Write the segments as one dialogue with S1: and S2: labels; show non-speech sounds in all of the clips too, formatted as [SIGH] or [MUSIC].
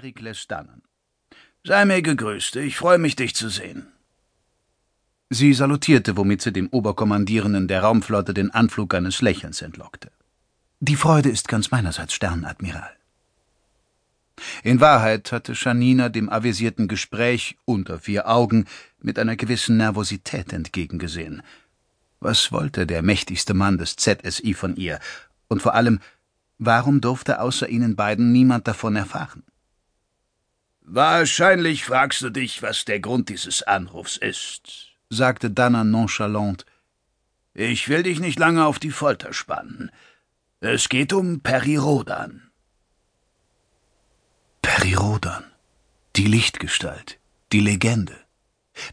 S1: Perikles Dannen. Sei mir gegrüßt, ich freue mich, dich zu sehen. Sie salutierte, womit sie dem Oberkommandierenden der Raumflotte den Anflug eines Lächelns entlockte. Die Freude ist ganz meinerseits, Sternadmiral. In Wahrheit hatte Janina dem avisierten Gespräch unter vier Augen mit einer gewissen Nervosität entgegengesehen. Was wollte der mächtigste Mann des ZSI von ihr? Und vor allem, warum durfte außer ihnen beiden niemand davon erfahren?
S2: Wahrscheinlich fragst du dich, was der Grund dieses Anrufs ist, sagte Danner nonchalant. Ich will dich nicht lange auf die Folter spannen. Es geht um Perirodan.
S1: Perirodan, die Lichtgestalt, die Legende,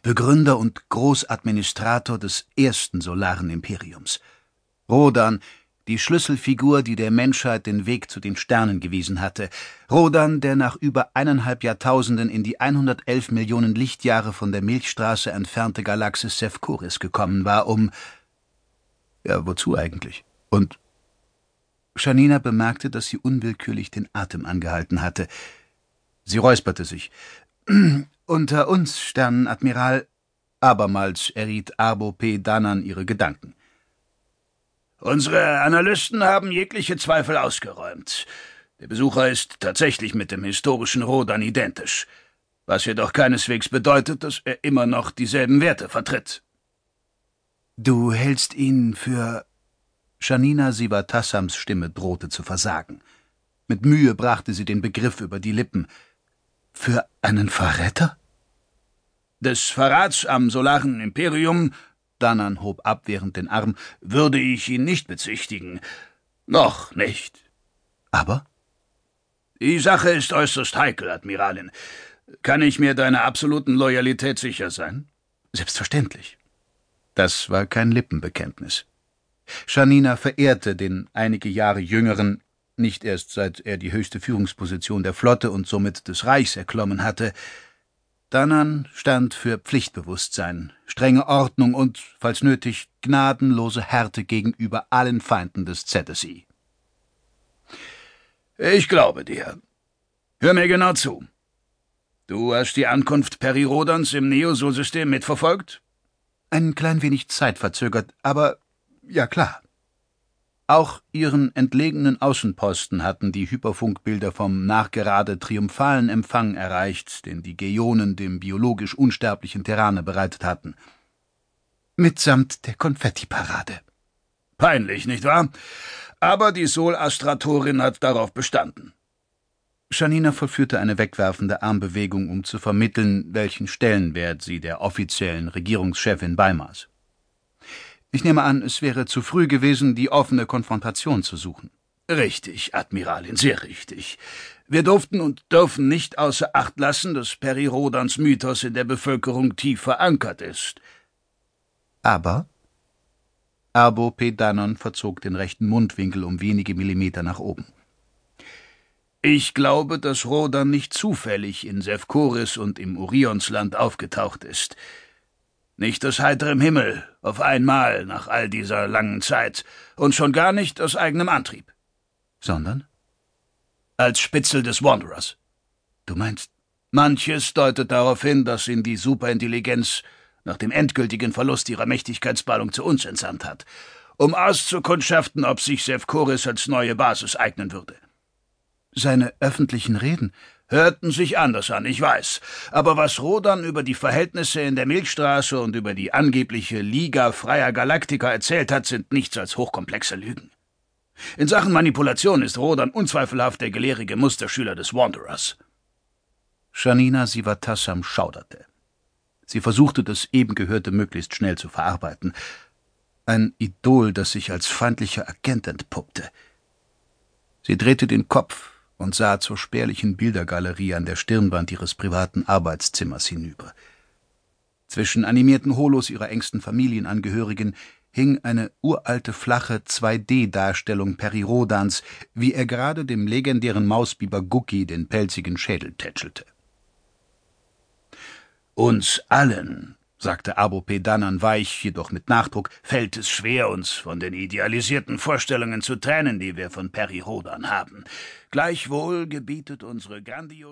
S1: Begründer und Großadministrator des ersten solaren Imperiums. Rodan, die Schlüsselfigur, die der Menschheit den Weg zu den Sternen gewiesen hatte. Rodan, der nach über eineinhalb Jahrtausenden in die 111 Millionen Lichtjahre von der Milchstraße entfernte Galaxis Sephcoris gekommen war, um. Ja, wozu eigentlich? Und. Janina bemerkte, dass sie unwillkürlich den Atem angehalten hatte. Sie räusperte sich. [CLEARS THROAT] Unter uns, Sternenadmiral. Abermals erriet Arbo P. Danan ihre Gedanken.
S2: Unsere Analysten haben jegliche Zweifel ausgeräumt. Der Besucher ist tatsächlich mit dem historischen Rodan identisch, was jedoch keineswegs bedeutet, dass er immer noch dieselben Werte vertritt.
S1: Du hältst ihn für. Janina Sivatassams Stimme drohte zu versagen. Mit Mühe brachte sie den Begriff über die Lippen. Für einen Verräter?
S2: Des Verrats am Solaren Imperium
S1: Dannan hob abwehrend den Arm.
S2: Würde ich ihn nicht bezichtigen. Noch nicht.
S1: Aber?
S2: Die Sache ist äußerst heikel, Admiralin. Kann ich mir deiner absoluten Loyalität sicher sein?
S1: Selbstverständlich. Das war kein Lippenbekenntnis. Janina verehrte den einige Jahre jüngeren, nicht erst seit er die höchste Führungsposition der Flotte und somit des Reichs erklommen hatte, Danan stand für Pflichtbewusstsein, strenge Ordnung und, falls nötig, gnadenlose Härte gegenüber allen Feinden des ZSI.
S2: Ich glaube dir. Hör mir genau zu. Du hast die Ankunft Perirodans im Neosol-System mitverfolgt?
S1: Ein klein wenig zeitverzögert, aber ja klar. Auch ihren entlegenen Außenposten hatten die Hyperfunkbilder vom nachgerade triumphalen Empfang erreicht, den die Geonen dem biologisch unsterblichen Terraner bereitet hatten. Mitsamt der Konfettiparade.
S2: Peinlich, nicht wahr? Aber die Sol-Astratorin hat darauf bestanden.
S1: Janina vollführte eine wegwerfende Armbewegung, um zu vermitteln, welchen Stellenwert sie der offiziellen Regierungschefin beimaß. Ich nehme an, es wäre zu früh gewesen, die offene Konfrontation zu suchen.
S2: Richtig, Admiralin, sehr richtig. Wir durften und dürfen nicht außer Acht lassen, dass Perirodans Mythos in der Bevölkerung tief verankert ist.
S1: Aber? Arbo P. Danon verzog den rechten Mundwinkel um wenige Millimeter nach oben.
S2: Ich glaube, dass Rodan nicht zufällig in Sevkoris und im Orionsland aufgetaucht ist. Nicht aus heiterem Himmel, auf einmal, nach all dieser langen Zeit, und schon gar nicht aus eigenem Antrieb.
S1: Sondern?
S2: Als Spitzel des Wanderers.
S1: Du meinst?
S2: Manches deutet darauf hin, dass ihn die Superintelligenz nach dem endgültigen Verlust ihrer Mächtigkeitsballung zu uns entsandt hat, um auszukundschaften, ob sich Sevkoris als neue Basis eignen würde.
S1: Seine öffentlichen Reden
S2: hörten sich anders an, ich weiß. Aber was Rodan über die Verhältnisse in der Milchstraße und über die angebliche Liga freier Galaktiker erzählt hat, sind nichts als hochkomplexe Lügen. In Sachen Manipulation ist Rodan unzweifelhaft der gelehrige Musterschüler des Wanderers.
S1: Janina Sivatassam schauderte. Sie versuchte, das eben Gehörte möglichst schnell zu verarbeiten. Ein Idol, das sich als feindlicher Agent entpuppte. Sie drehte den Kopf, und sah zur spärlichen Bildergalerie an der Stirnwand ihres privaten Arbeitszimmers hinüber. Zwischen animierten Holos ihrer engsten Familienangehörigen hing eine uralte flache 2D-Darstellung Perirodans, wie er gerade dem legendären Mausbiber Gucki den pelzigen Schädel tätschelte.
S2: Uns allen sagte Abu Pedanan weich, jedoch mit Nachdruck, fällt es schwer, uns von den idealisierten Vorstellungen zu trennen, die wir von Perirodan haben. Gleichwohl gebietet unsere grandiose